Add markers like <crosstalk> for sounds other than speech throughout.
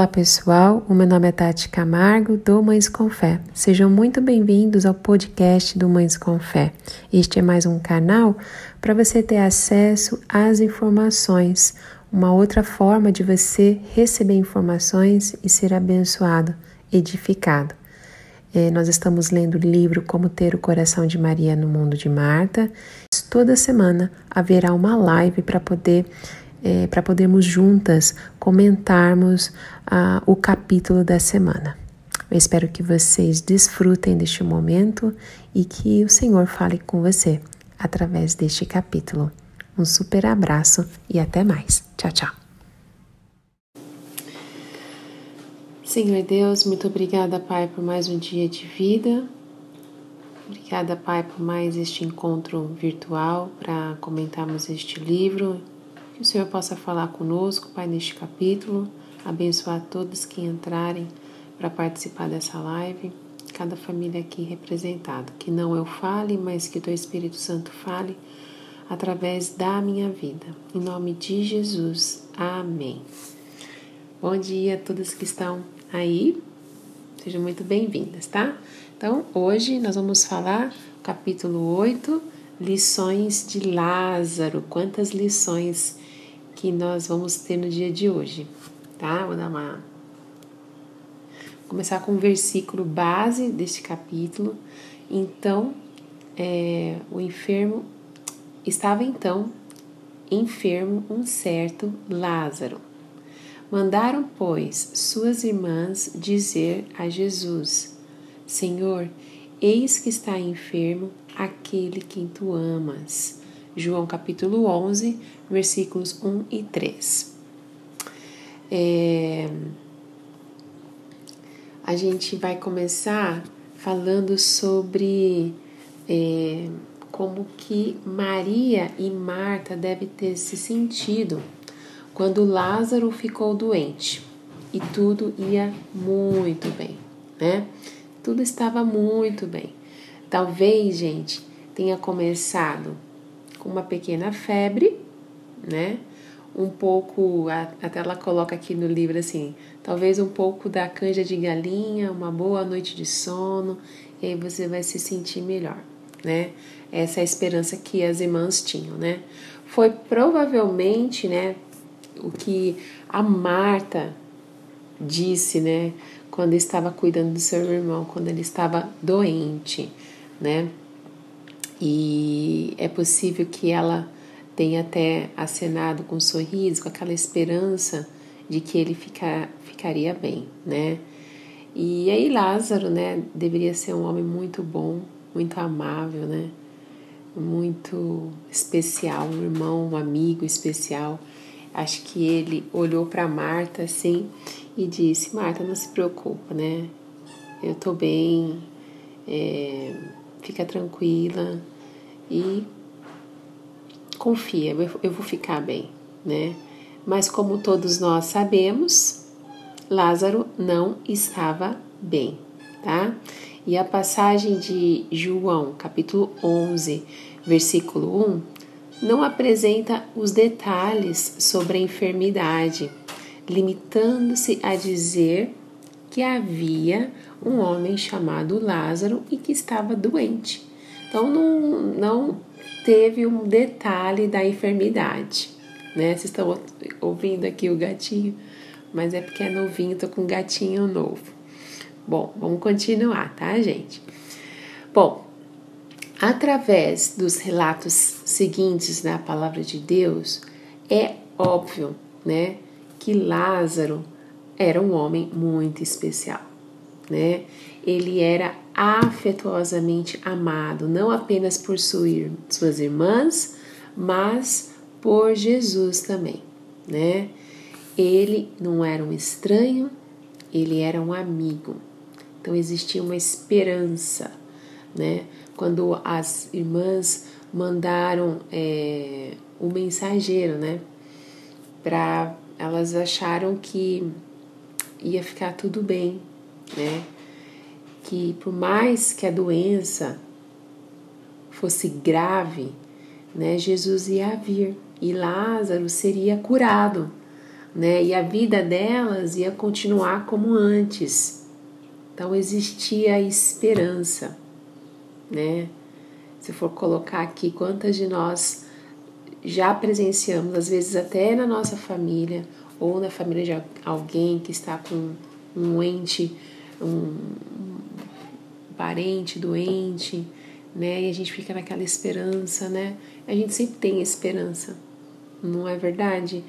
Olá pessoal, o meu nome é Tati Camargo do Mães com Fé. Sejam muito bem-vindos ao podcast do Mães com Fé. Este é mais um canal para você ter acesso às informações, uma outra forma de você receber informações e ser abençoado, edificado. É, nós estamos lendo o livro Como Ter o Coração de Maria no Mundo de Marta. Toda semana haverá uma live para poder é, para podermos juntas comentarmos ah, o capítulo da semana. Eu espero que vocês desfrutem deste momento e que o Senhor fale com você através deste capítulo. Um super abraço e até mais. Tchau, tchau. Senhor Deus, muito obrigada, Pai, por mais um dia de vida. Obrigada, Pai, por mais este encontro virtual para comentarmos este livro que o Senhor possa falar conosco, Pai, neste capítulo, abençoar todos que entrarem para participar dessa live, cada família aqui representada. Que não eu fale, mas que o Teu Espírito Santo fale através da minha vida. Em nome de Jesus. Amém. Bom dia a todos que estão aí. Sejam muito bem-vindas, tá? Então, hoje nós vamos falar capítulo 8, lições de Lázaro. Quantas lições que nós vamos ter no dia de hoje, tá? Vou dar uma. Vou começar com o versículo base deste capítulo. Então, é, o enfermo estava então enfermo um certo Lázaro. Mandaram, pois, suas irmãs dizer a Jesus: Senhor, eis que está enfermo aquele quem tu amas. João capítulo 11, versículos 1 e 3. É, a gente vai começar falando sobre é, como que Maria e Marta devem ter se sentido quando Lázaro ficou doente e tudo ia muito bem, né? Tudo estava muito bem. Talvez, gente, tenha começado com uma pequena febre, né? Um pouco, até ela coloca aqui no livro assim, talvez um pouco da canja de galinha, uma boa noite de sono, e aí você vai se sentir melhor, né? Essa é a esperança que as irmãs tinham, né? Foi provavelmente, né, o que a Marta disse, né, quando estava cuidando do seu irmão, quando ele estava doente, né? E é possível que ela tenha até acenado com um sorriso, com aquela esperança de que ele fica, ficaria bem, né? E aí Lázaro, né, deveria ser um homem muito bom, muito amável, né? Muito especial, um irmão, um amigo especial. Acho que ele olhou para Marta assim e disse: Marta, não se preocupa, né? Eu tô bem, é, fica tranquila, e confia, eu vou ficar bem, né? Mas como todos nós sabemos, Lázaro não estava bem, tá? E a passagem de João, capítulo 11, versículo 1, não apresenta os detalhes sobre a enfermidade, limitando-se a dizer que havia um homem chamado Lázaro e que estava doente. Então não, não teve um detalhe da enfermidade, né? Vocês estão ouvindo aqui o gatinho, mas é porque é novinho, tô com um gatinho novo. Bom, vamos continuar, tá, gente? Bom, através dos relatos seguintes da palavra de Deus, é óbvio, né, que Lázaro era um homem muito especial, né? Ele era afetuosamente amado, não apenas por suas irmãs, mas por Jesus também, né? Ele não era um estranho, ele era um amigo. Então existia uma esperança, né? Quando as irmãs mandaram é, o mensageiro, né? Para elas acharam que ia ficar tudo bem, né? que por mais que a doença fosse grave, né, Jesus ia vir e Lázaro seria curado, né? E a vida delas ia continuar como antes. Então existia esperança, né? Se for colocar aqui quantas de nós já presenciamos, às vezes até na nossa família ou na família de alguém que está com um ente, um, parente doente, né? E a gente fica naquela esperança, né? A gente sempre tem esperança, não é verdade?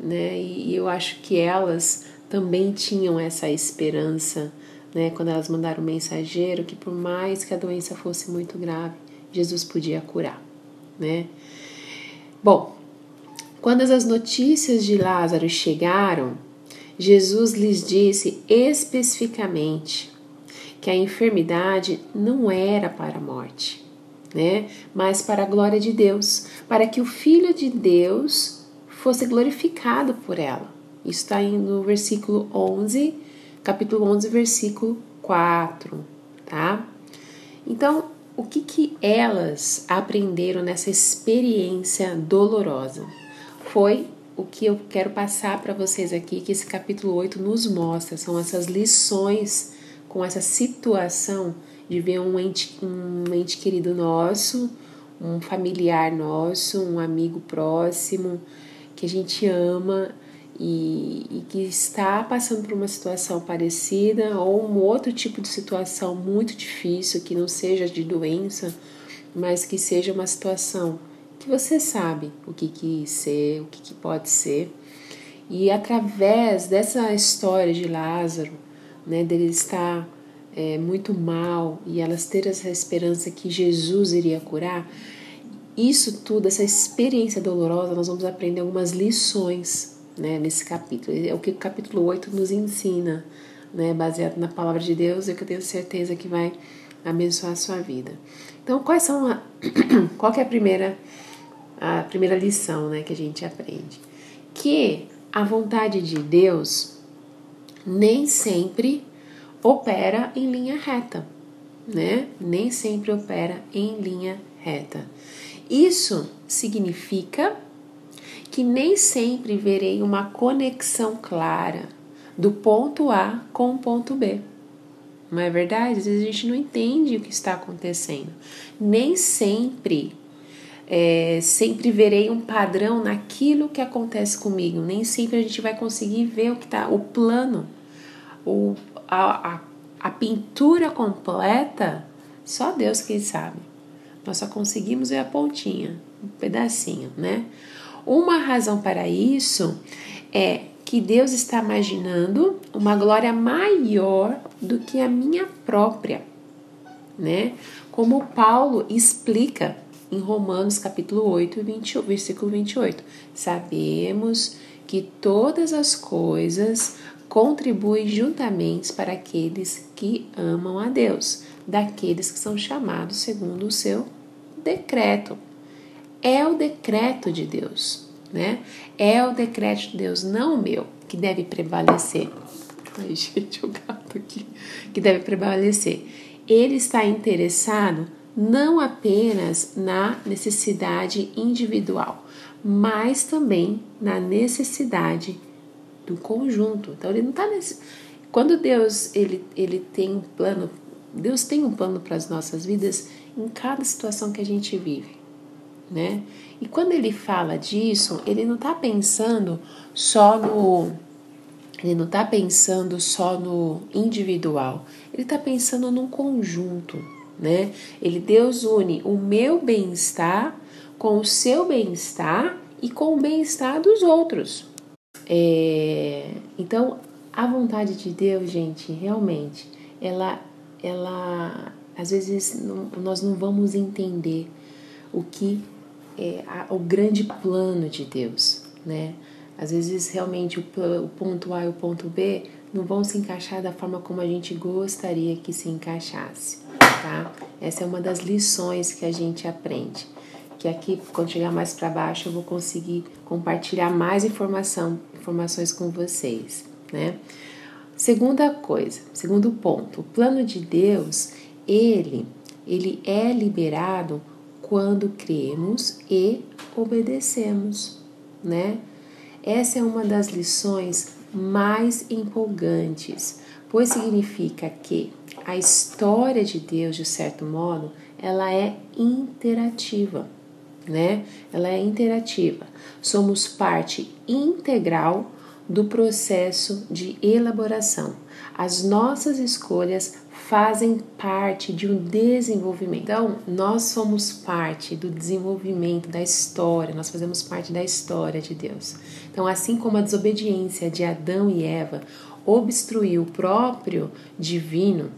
Né? E, e eu acho que elas também tinham essa esperança, né? Quando elas mandaram o mensageiro, que por mais que a doença fosse muito grave, Jesus podia curar, né? Bom, quando as notícias de Lázaro chegaram, Jesus lhes disse especificamente que a enfermidade não era para a morte, né? Mas para a glória de Deus, para que o Filho de Deus fosse glorificado por ela. Isso está no versículo 11, capítulo 11, versículo 4, tá? Então, o que, que elas aprenderam nessa experiência dolorosa? Foi o que eu quero passar para vocês aqui, que esse capítulo 8 nos mostra, são essas lições com essa situação de ver um ente, um ente querido nosso, um familiar nosso, um amigo próximo que a gente ama e, e, que está passando por uma situação parecida ou um outro tipo de situação muito difícil, que não seja de doença, mas que seja uma situação que você sabe o que, que ser, o que, que pode ser. E através dessa história de Lázaro, né, dele estar é, muito mal e elas ter essa esperança que Jesus iria curar, isso tudo, essa experiência dolorosa, nós vamos aprender algumas lições né, nesse capítulo. É o que o capítulo 8 nos ensina, né, baseado na palavra de Deus, e que eu tenho certeza que vai abençoar a sua vida. Então, quais são a, <clears throat> qual é a primeira a primeira lição, né, que a gente aprende? Que a vontade de Deus nem sempre opera em linha reta, né? Nem sempre opera em linha reta. Isso significa que nem sempre verei uma conexão clara do ponto A com o ponto B. Não é verdade? Às vezes a gente não entende o que está acontecendo. Nem sempre é, sempre verei um padrão naquilo que acontece comigo. Nem sempre a gente vai conseguir ver o que está, o plano, o, a, a, a pintura completa, só Deus que sabe. Nós só conseguimos ver a pontinha, um pedacinho, né? Uma razão para isso é que Deus está imaginando uma glória maior do que a minha própria, né? Como Paulo explica em Romanos capítulo 8, 20, versículo 28. Sabemos que todas as coisas contribuem juntamente para aqueles que amam a Deus, daqueles que são chamados segundo o seu decreto. É o decreto de Deus, né? É o decreto de Deus, não o meu, que deve prevalecer. Ai, gente, o gato aqui. Que deve prevalecer. Ele está interessado não apenas na necessidade individual, mas também na necessidade do conjunto. Então ele não está nesse. Quando Deus ele, ele tem um plano, Deus tem um plano para as nossas vidas em cada situação que a gente vive, né? E quando ele fala disso, ele não está pensando só no ele não está pensando só no individual, ele está pensando num conjunto, né? Ele Deus une o meu bem-estar com o seu bem-estar e com o bem-estar dos outros. É, então, a vontade de Deus, gente, realmente, ela, ela, às vezes não, nós não vamos entender o que é a, o grande plano de Deus, né? Às vezes realmente o, o ponto A e o ponto B não vão se encaixar da forma como a gente gostaria que se encaixasse, tá? Essa é uma das lições que a gente aprende. Que aqui, quando chegar mais para baixo, eu vou conseguir compartilhar mais informação, informações com vocês, né? Segunda coisa, segundo ponto, o plano de Deus, ele, ele é liberado quando cremos e obedecemos, né? Essa é uma das lições mais empolgantes, pois significa que a história de Deus, de certo modo, ela é interativa, né? Ela é interativa. Somos parte integral do processo de elaboração. As nossas escolhas fazem parte de um desenvolvimento. Então, nós somos parte do desenvolvimento da história, nós fazemos parte da história de Deus. Então, assim como a desobediência de Adão e Eva obstruiu o próprio divino,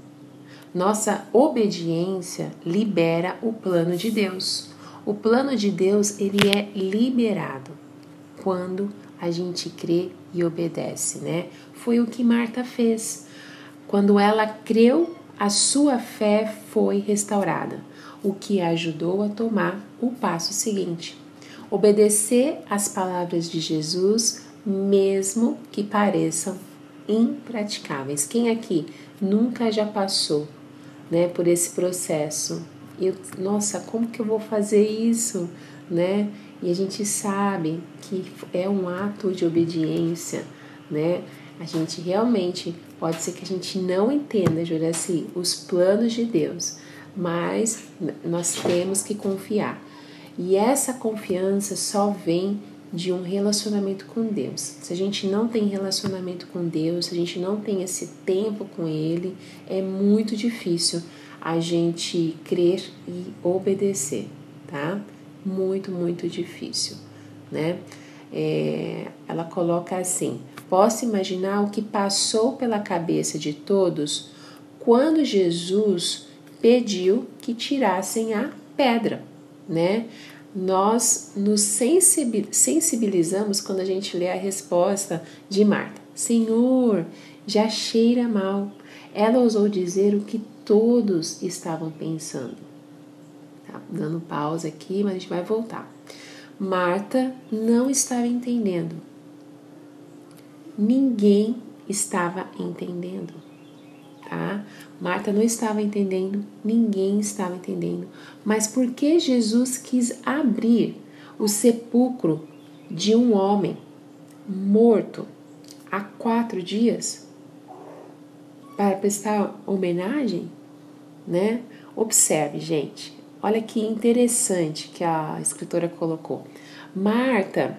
nossa obediência libera o plano de Deus. O plano de Deus, ele é liberado quando a gente crê e obedece, né? Foi o que Marta fez. Quando ela creu, a sua fé foi restaurada, o que ajudou a tomar o passo seguinte: obedecer às palavras de Jesus, mesmo que pareçam impraticáveis. Quem aqui nunca já passou, né, por esse processo? Eu, nossa, como que eu vou fazer isso, né? E a gente sabe que é um ato de obediência, né? A gente realmente pode ser que a gente não entenda, Juraci, os planos de Deus, mas nós temos que confiar. E essa confiança só vem de um relacionamento com Deus. Se a gente não tem relacionamento com Deus, se a gente não tem esse tempo com Ele, é muito difícil a gente crer e obedecer, tá? muito, muito difícil, né? É, ela coloca assim: posso imaginar o que passou pela cabeça de todos quando Jesus pediu que tirassem a pedra, né? Nós nos sensibilizamos quando a gente lê a resposta de Marta: Senhor, já cheira mal. Ela ousou dizer o que todos estavam pensando dando pausa aqui, mas a gente vai voltar. Marta não estava entendendo. Ninguém estava entendendo, tá? Marta não estava entendendo, ninguém estava entendendo. Mas por que Jesus quis abrir o sepulcro de um homem morto há quatro dias para prestar homenagem, né? Observe, gente, Olha que interessante que a escritora colocou. Marta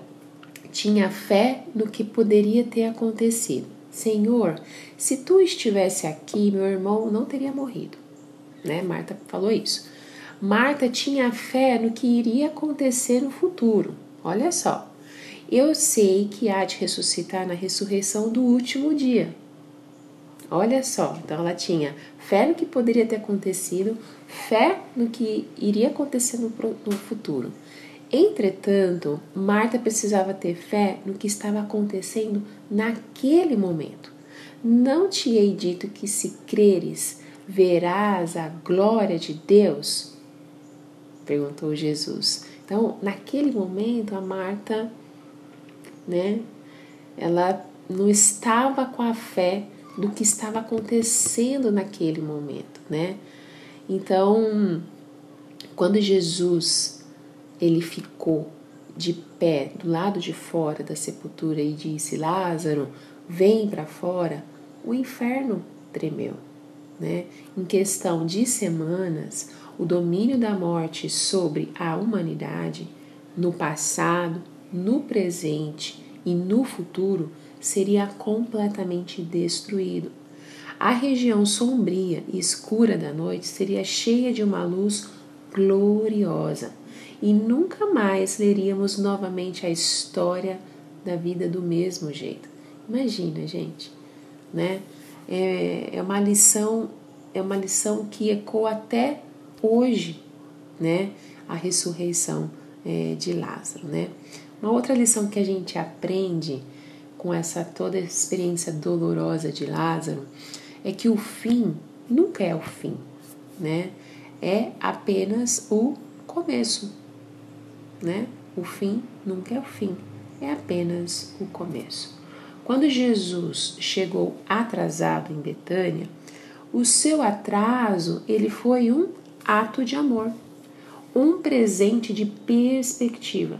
tinha fé no que poderia ter acontecido. Senhor, se tu estivesse aqui, meu irmão não teria morrido. Né? Marta falou isso. Marta tinha fé no que iria acontecer no futuro. Olha só. Eu sei que há de ressuscitar na ressurreição do último dia. Olha só, então ela tinha fé no que poderia ter acontecido, fé no que iria acontecer no, no futuro. Entretanto, Marta precisava ter fé no que estava acontecendo naquele momento. Não te hei dito que se creres, verás a glória de Deus? Perguntou Jesus. Então, naquele momento, a Marta, né, ela não estava com a fé do que estava acontecendo naquele momento, né? Então, quando Jesus ele ficou de pé do lado de fora da sepultura e disse: Lázaro, vem para fora, o inferno tremeu. Né? Em questão de semanas, o domínio da morte sobre a humanidade, no passado, no presente e no futuro, seria completamente destruído. A região sombria e escura da noite seria cheia de uma luz gloriosa e nunca mais leríamos novamente a história da vida do mesmo jeito. Imagina, gente, né? É, é uma lição, é uma lição que ecoa até hoje, né? A ressurreição é, de Lázaro, né? Uma outra lição que a gente aprende com essa toda experiência dolorosa de Lázaro é que o fim nunca é o fim, né? É apenas o começo, né? O fim nunca é o fim, é apenas o começo. Quando Jesus chegou atrasado em Betânia, o seu atraso ele foi um ato de amor, um presente de perspectiva,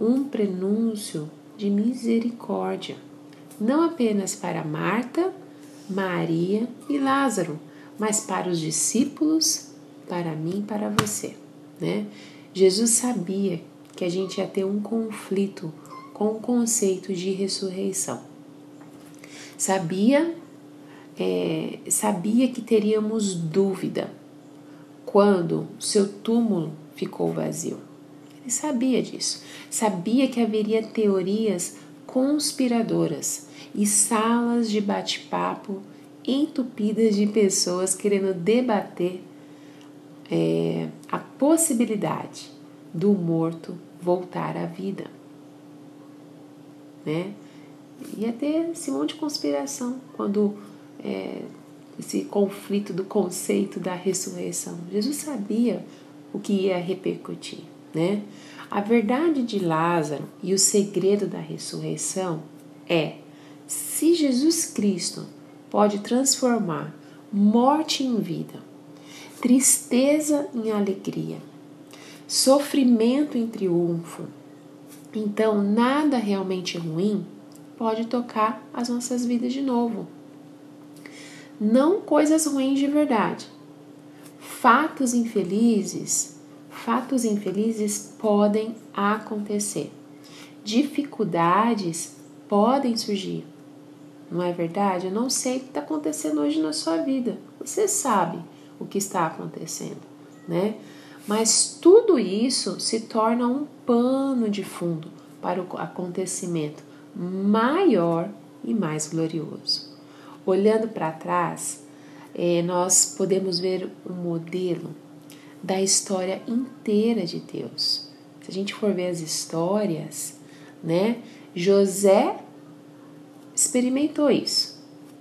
um prenúncio de misericórdia, não apenas para Marta, Maria e Lázaro, mas para os discípulos, para mim para você, né? Jesus sabia que a gente ia ter um conflito com o conceito de ressurreição. Sabia, é, sabia que teríamos dúvida quando seu túmulo ficou vazio. Ele sabia disso. Sabia que haveria teorias conspiradoras e salas de bate-papo entupidas de pessoas querendo debater é, a possibilidade do morto voltar à vida. Né? Ia ter esse monte de conspiração quando é, esse conflito do conceito da ressurreição. Jesus sabia o que ia repercutir, né? A verdade de Lázaro e o segredo da ressurreição é: se Jesus Cristo pode transformar morte em vida, tristeza em alegria, sofrimento em triunfo, então nada realmente ruim pode tocar as nossas vidas de novo. Não coisas ruins de verdade. Fatos infelizes, fatos infelizes podem acontecer. Dificuldades podem surgir. Não é verdade? Eu não sei o que está acontecendo hoje na sua vida. Você sabe o que está acontecendo, né? Mas tudo isso se torna um pano de fundo para o acontecimento maior e mais glorioso. Olhando para trás, é, nós podemos ver um modelo da história inteira de Deus. Se a gente for ver as histórias, né? José experimentou isso.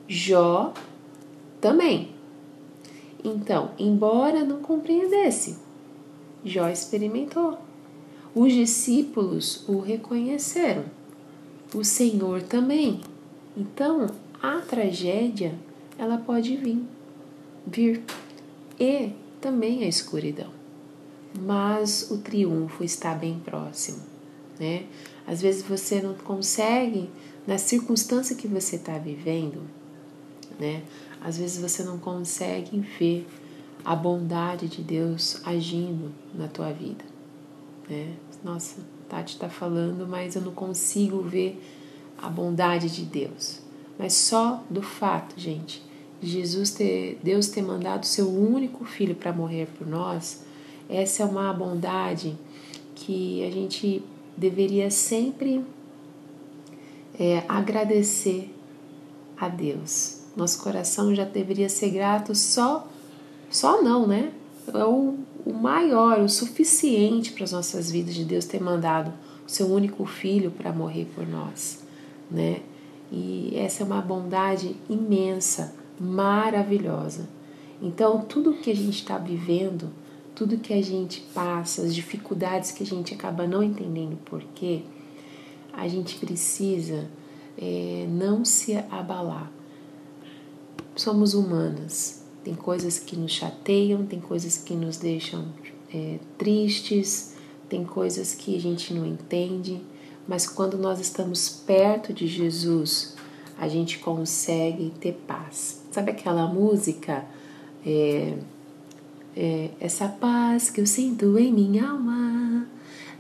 Jó também. Então, embora não compreendesse, Jó experimentou. Os discípulos o reconheceram. O Senhor também. Então, a tragédia, ela pode vir, vir. E também a escuridão. Mas o triunfo está bem próximo, né? Às vezes você não consegue, na circunstância que você está vivendo, né? Às vezes você não consegue ver a bondade de Deus agindo na tua vida. Né? Nossa, Tati está falando, mas eu não consigo ver a bondade de Deus. Mas só do fato, gente, de Jesus ter, Deus ter mandado seu único filho para morrer por nós, essa é uma bondade que a gente deveria sempre é, agradecer a Deus. Nosso coração já deveria ser grato só, só não, né? É o, o maior, o suficiente para as nossas vidas de Deus ter mandado o seu único filho para morrer por nós, né? E essa é uma bondade imensa, maravilhosa. Então, tudo que a gente está vivendo, tudo que a gente passa, as dificuldades que a gente acaba não entendendo por quê, a gente precisa é, não se abalar. Somos humanas, tem coisas que nos chateiam, tem coisas que nos deixam é, tristes, tem coisas que a gente não entende, mas quando nós estamos perto de Jesus, a gente consegue ter paz. Sabe aquela música? É, é, essa paz que eu sinto em minha alma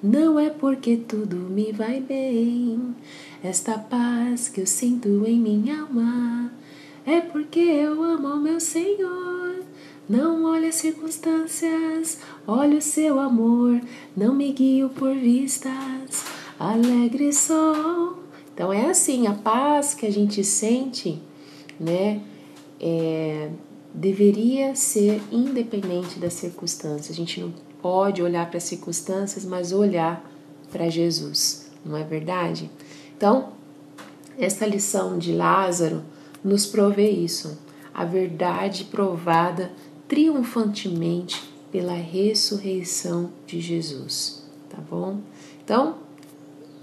não é porque tudo me vai bem. Esta paz que eu sinto em minha alma é porque eu amo o meu Senhor. Não olhe as circunstâncias, olhe o seu amor. Não me guio por vistas, alegre sou. Então é assim, a paz que a gente sente, né? É, deveria ser independente das circunstâncias. A gente não pode olhar para as circunstâncias, mas olhar para Jesus, não é verdade? Então, essa lição de Lázaro nos provê isso, a verdade provada triunfantemente pela ressurreição de Jesus, tá bom? Então,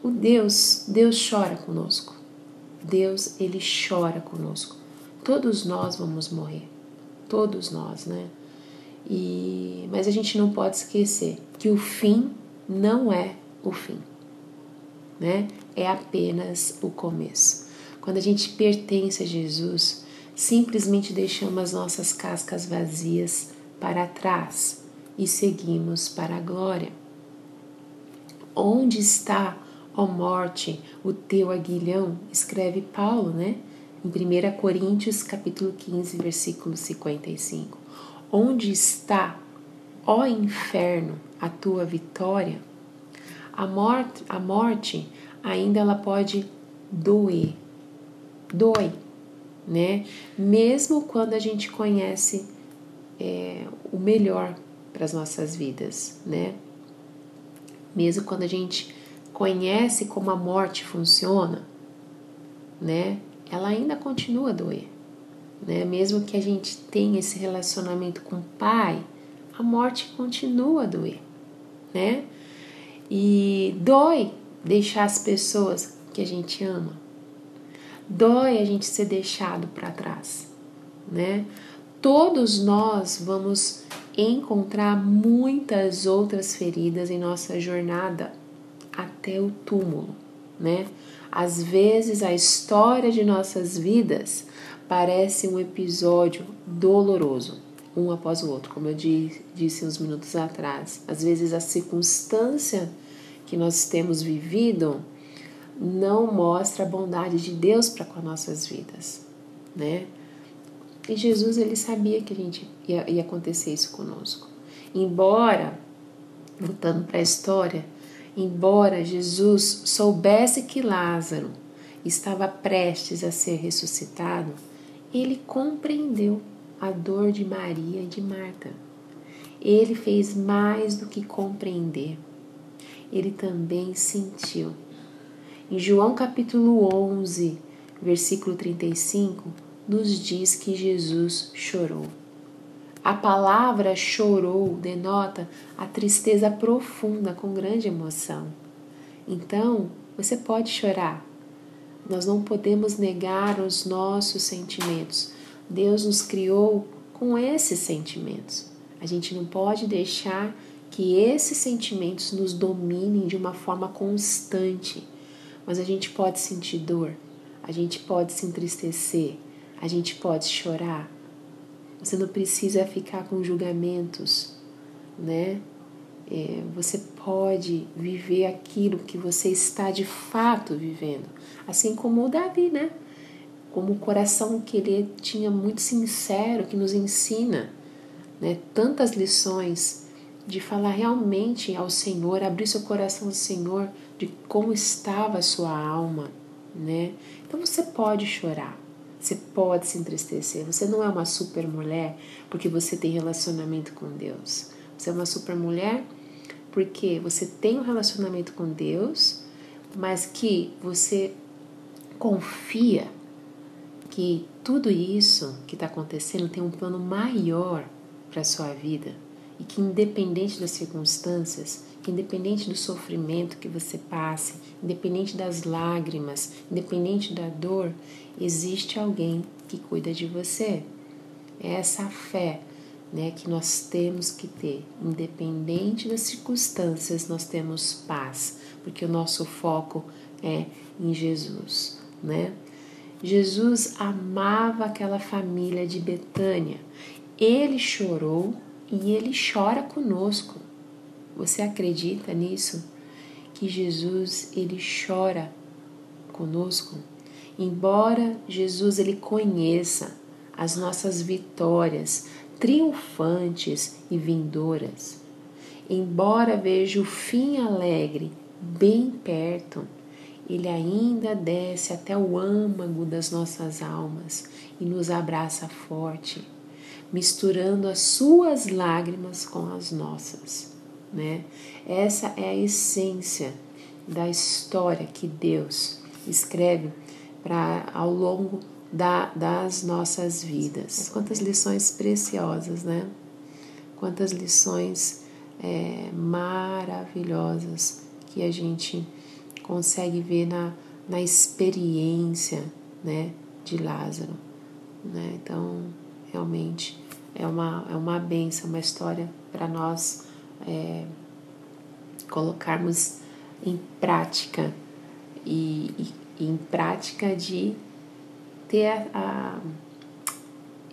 o Deus, Deus chora conosco. Deus, ele chora conosco. Todos nós vamos morrer todos nós, né? E, mas a gente não pode esquecer que o fim não é o fim, né? é apenas o começo. Quando a gente pertence a Jesus, simplesmente deixamos as nossas cascas vazias para trás e seguimos para a glória. Onde está, ó morte, o teu aguilhão? Escreve Paulo, né? Em 1 Coríntios, capítulo 15, versículo 55. Onde está, ó inferno, a tua vitória? A morte, a morte ainda ela pode doer. Dói, né? Mesmo quando a gente conhece é, o melhor para as nossas vidas, né? Mesmo quando a gente conhece como a morte funciona, né? Ela ainda continua a doer, né? Mesmo que a gente tenha esse relacionamento com o pai, a morte continua a doer, né? E dói deixar as pessoas que a gente ama. Dói a gente ser deixado para trás, né? Todos nós vamos encontrar muitas outras feridas em nossa jornada até o túmulo, né? Às vezes a história de nossas vidas parece um episódio doloroso, um após o outro, como eu disse uns minutos atrás. Às vezes a circunstância que nós temos vivido não mostra a bondade de Deus para com as nossas vidas, né? E Jesus ele sabia que a gente ia, ia acontecer isso conosco. Embora, voltando para a história, embora Jesus soubesse que Lázaro estava prestes a ser ressuscitado, ele compreendeu a dor de Maria e de Marta. Ele fez mais do que compreender. Ele também sentiu. Em João capítulo 11, versículo 35, nos diz que Jesus chorou. A palavra chorou denota a tristeza profunda com grande emoção. Então, você pode chorar. Nós não podemos negar os nossos sentimentos. Deus nos criou com esses sentimentos. A gente não pode deixar que esses sentimentos nos dominem de uma forma constante. Mas a gente pode sentir dor, a gente pode se entristecer, a gente pode chorar. Você não precisa ficar com julgamentos, né? É, você pode viver aquilo que você está de fato vivendo, assim como o Davi, né? Como o coração que ele tinha muito sincero, que nos ensina, né? Tantas lições de falar realmente ao Senhor, abrir seu coração ao Senhor, de como estava a sua alma, né? Então você pode chorar, você pode se entristecer. Você não é uma super mulher porque você tem relacionamento com Deus. Você é uma super mulher porque você tem um relacionamento com Deus, mas que você confia que tudo isso que está acontecendo tem um plano maior para a sua vida e que, independente das circunstâncias, que independente do sofrimento que você passe, independente das lágrimas, independente da dor, existe alguém que cuida de você. É essa fé né, que nós temos que ter. Independente das circunstâncias, nós temos paz, porque o nosso foco é em Jesus. Né? Jesus amava aquela família de Betânia. Ele chorou e ele chora conosco. Você acredita nisso? Que Jesus ele chora conosco? Embora Jesus ele conheça as nossas vitórias triunfantes e vindouras, embora veja o fim alegre bem perto, ele ainda desce até o âmago das nossas almas e nos abraça forte, misturando as suas lágrimas com as nossas né? Essa é a essência da história que Deus escreve para ao longo da, das nossas vidas. Quantas lições preciosas, né? Quantas lições é, maravilhosas que a gente consegue ver na, na experiência, né, de Lázaro, né? Então, realmente é uma, é uma benção, uma história para nós é, colocarmos em prática e, e em prática de ter a, a,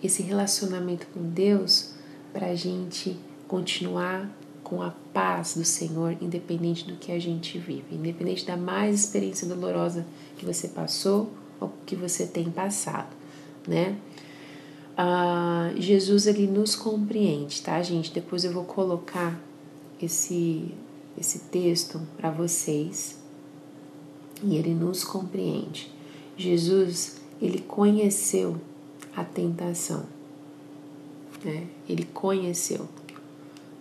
esse relacionamento com Deus para a gente continuar com a paz do Senhor, independente do que a gente vive, independente da mais experiência dolorosa que você passou ou que você tem passado, né? Ah, Jesus ele nos compreende, tá, gente? Depois eu vou colocar esse esse texto para vocês e ele nos compreende. Jesus ele conheceu a tentação, né? Ele conheceu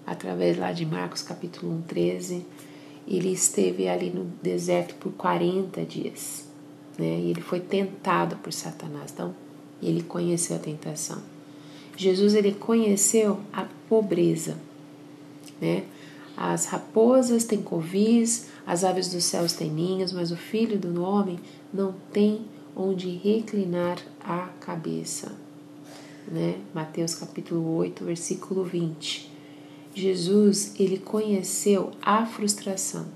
através lá de Marcos capítulo 1, 13, ele esteve ali no deserto por 40 dias, né? E ele foi tentado por Satanás. Então, ele conheceu a tentação. Jesus ele conheceu a pobreza, né? As raposas têm covis, as aves dos céus têm ninhos, mas o filho do homem não tem onde reclinar a cabeça. Né? Mateus capítulo 8, versículo 20. Jesus, ele conheceu a frustração.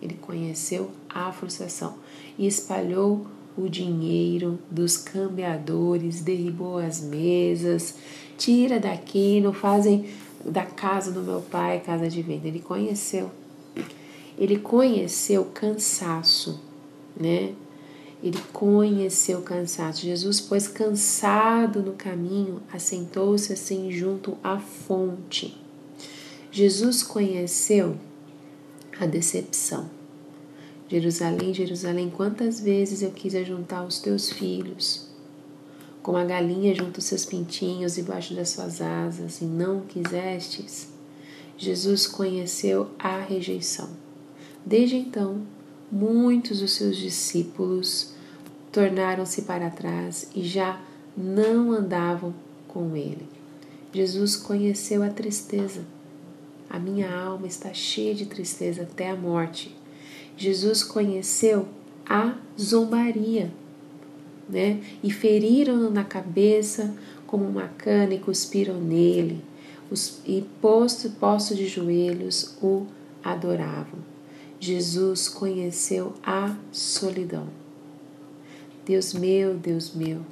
Ele conheceu a frustração e espalhou o dinheiro dos cambiadores, derribou as mesas, tira daqui, não fazem da casa do meu pai casa de venda. Ele conheceu. Ele conheceu cansaço, né? Ele conheceu cansaço. Jesus, pois cansado no caminho, assentou-se assim junto à fonte. Jesus conheceu a decepção. Jerusalém, Jerusalém, quantas vezes eu quis juntar os teus filhos, como a galinha junta os seus pintinhos debaixo das suas asas, e não quisestes. Jesus conheceu a rejeição. Desde então, muitos dos seus discípulos tornaram-se para trás e já não andavam com ele. Jesus conheceu a tristeza. A minha alma está cheia de tristeza até a morte. Jesus conheceu a zombaria, né? E feriram-no na cabeça como uma cana e cuspiram nele. Os, e posto, posto de joelhos o adoravam. Jesus conheceu a solidão. Deus meu, Deus meu,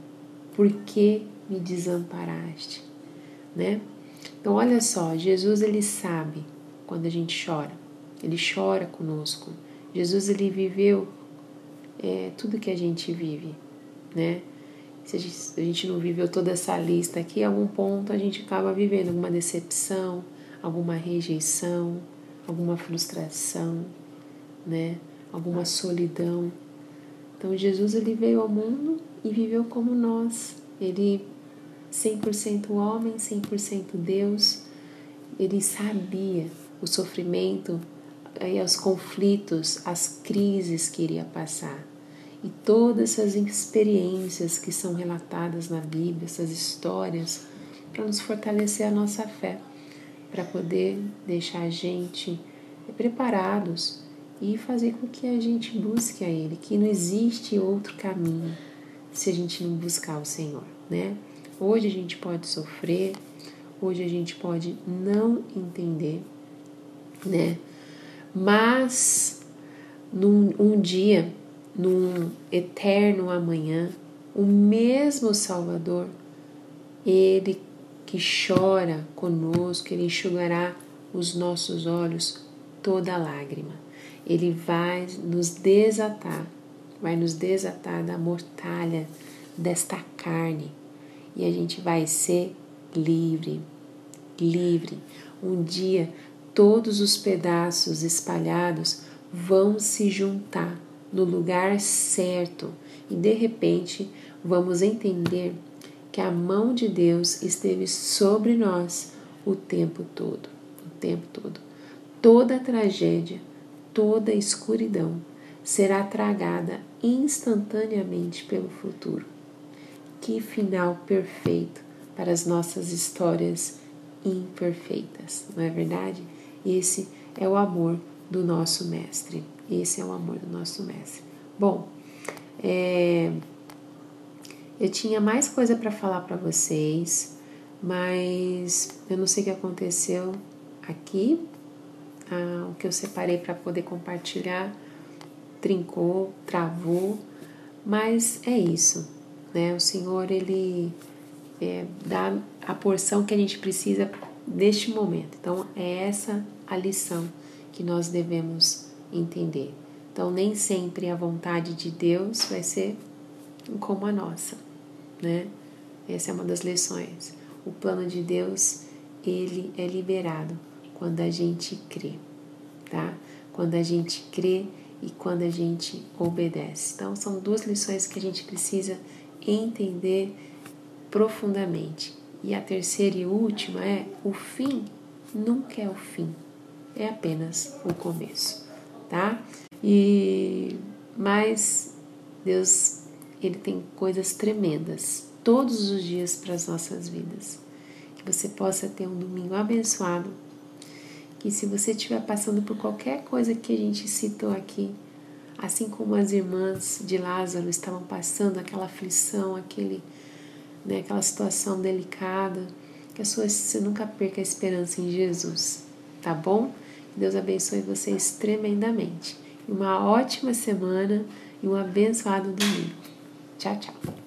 por que me desamparaste? Né? Então, olha só, Jesus ele sabe quando a gente chora, ele chora conosco. Jesus ele viveu é, tudo que a gente vive, né? Se a gente, a gente não viveu toda essa lista aqui, a algum ponto a gente acaba vivendo alguma decepção, alguma rejeição, alguma frustração, né? Alguma solidão. Então Jesus ele veio ao mundo e viveu como nós. Ele 100% homem, 100% Deus. Ele sabia o sofrimento e os conflitos, as crises que iria passar. E todas essas experiências que são relatadas na Bíblia, essas histórias, para nos fortalecer a nossa fé, para poder deixar a gente preparados e fazer com que a gente busque a Ele, que não existe outro caminho se a gente não buscar o Senhor, né? Hoje a gente pode sofrer, hoje a gente pode não entender, né? Mas num um dia, num eterno amanhã, o mesmo Salvador, ele que chora conosco, ele enxugará os nossos olhos toda lágrima. Ele vai nos desatar, vai nos desatar da mortalha desta carne e a gente vai ser livre, livre. Um dia todos os pedaços espalhados vão se juntar no lugar certo e de repente vamos entender que a mão de Deus esteve sobre nós o tempo todo, o tempo todo. Toda tragédia, toda escuridão será tragada instantaneamente pelo futuro. Que final perfeito para as nossas histórias imperfeitas, não é verdade? Esse é o amor do nosso Mestre. Esse é o amor do nosso Mestre. Bom, é, eu tinha mais coisa para falar para vocês, mas eu não sei o que aconteceu aqui. Ah, o que eu separei para poder compartilhar trincou, travou, mas é isso, né? O Senhor ele é, dá a porção que a gente precisa neste momento. Então é essa a lição que nós devemos entender. Então nem sempre a vontade de Deus vai ser como a nossa, né? Essa é uma das lições. O plano de Deus, ele é liberado quando a gente crê, tá? Quando a gente crê e quando a gente obedece. Então, são duas lições que a gente precisa entender profundamente. E a terceira e última é: o fim nunca é o fim, é apenas o começo, tá? E mas Deus ele tem coisas tremendas todos os dias para as nossas vidas. Que você possa ter um domingo abençoado. Que se você estiver passando por qualquer coisa que a gente citou aqui, assim como as irmãs de Lázaro estavam passando aquela aflição, aquele, né, aquela situação delicada, que a sua, você nunca perca a esperança em Jesus, tá bom? Que Deus abençoe vocês tremendamente. Uma ótima semana e um abençoado domingo. Tchau, tchau.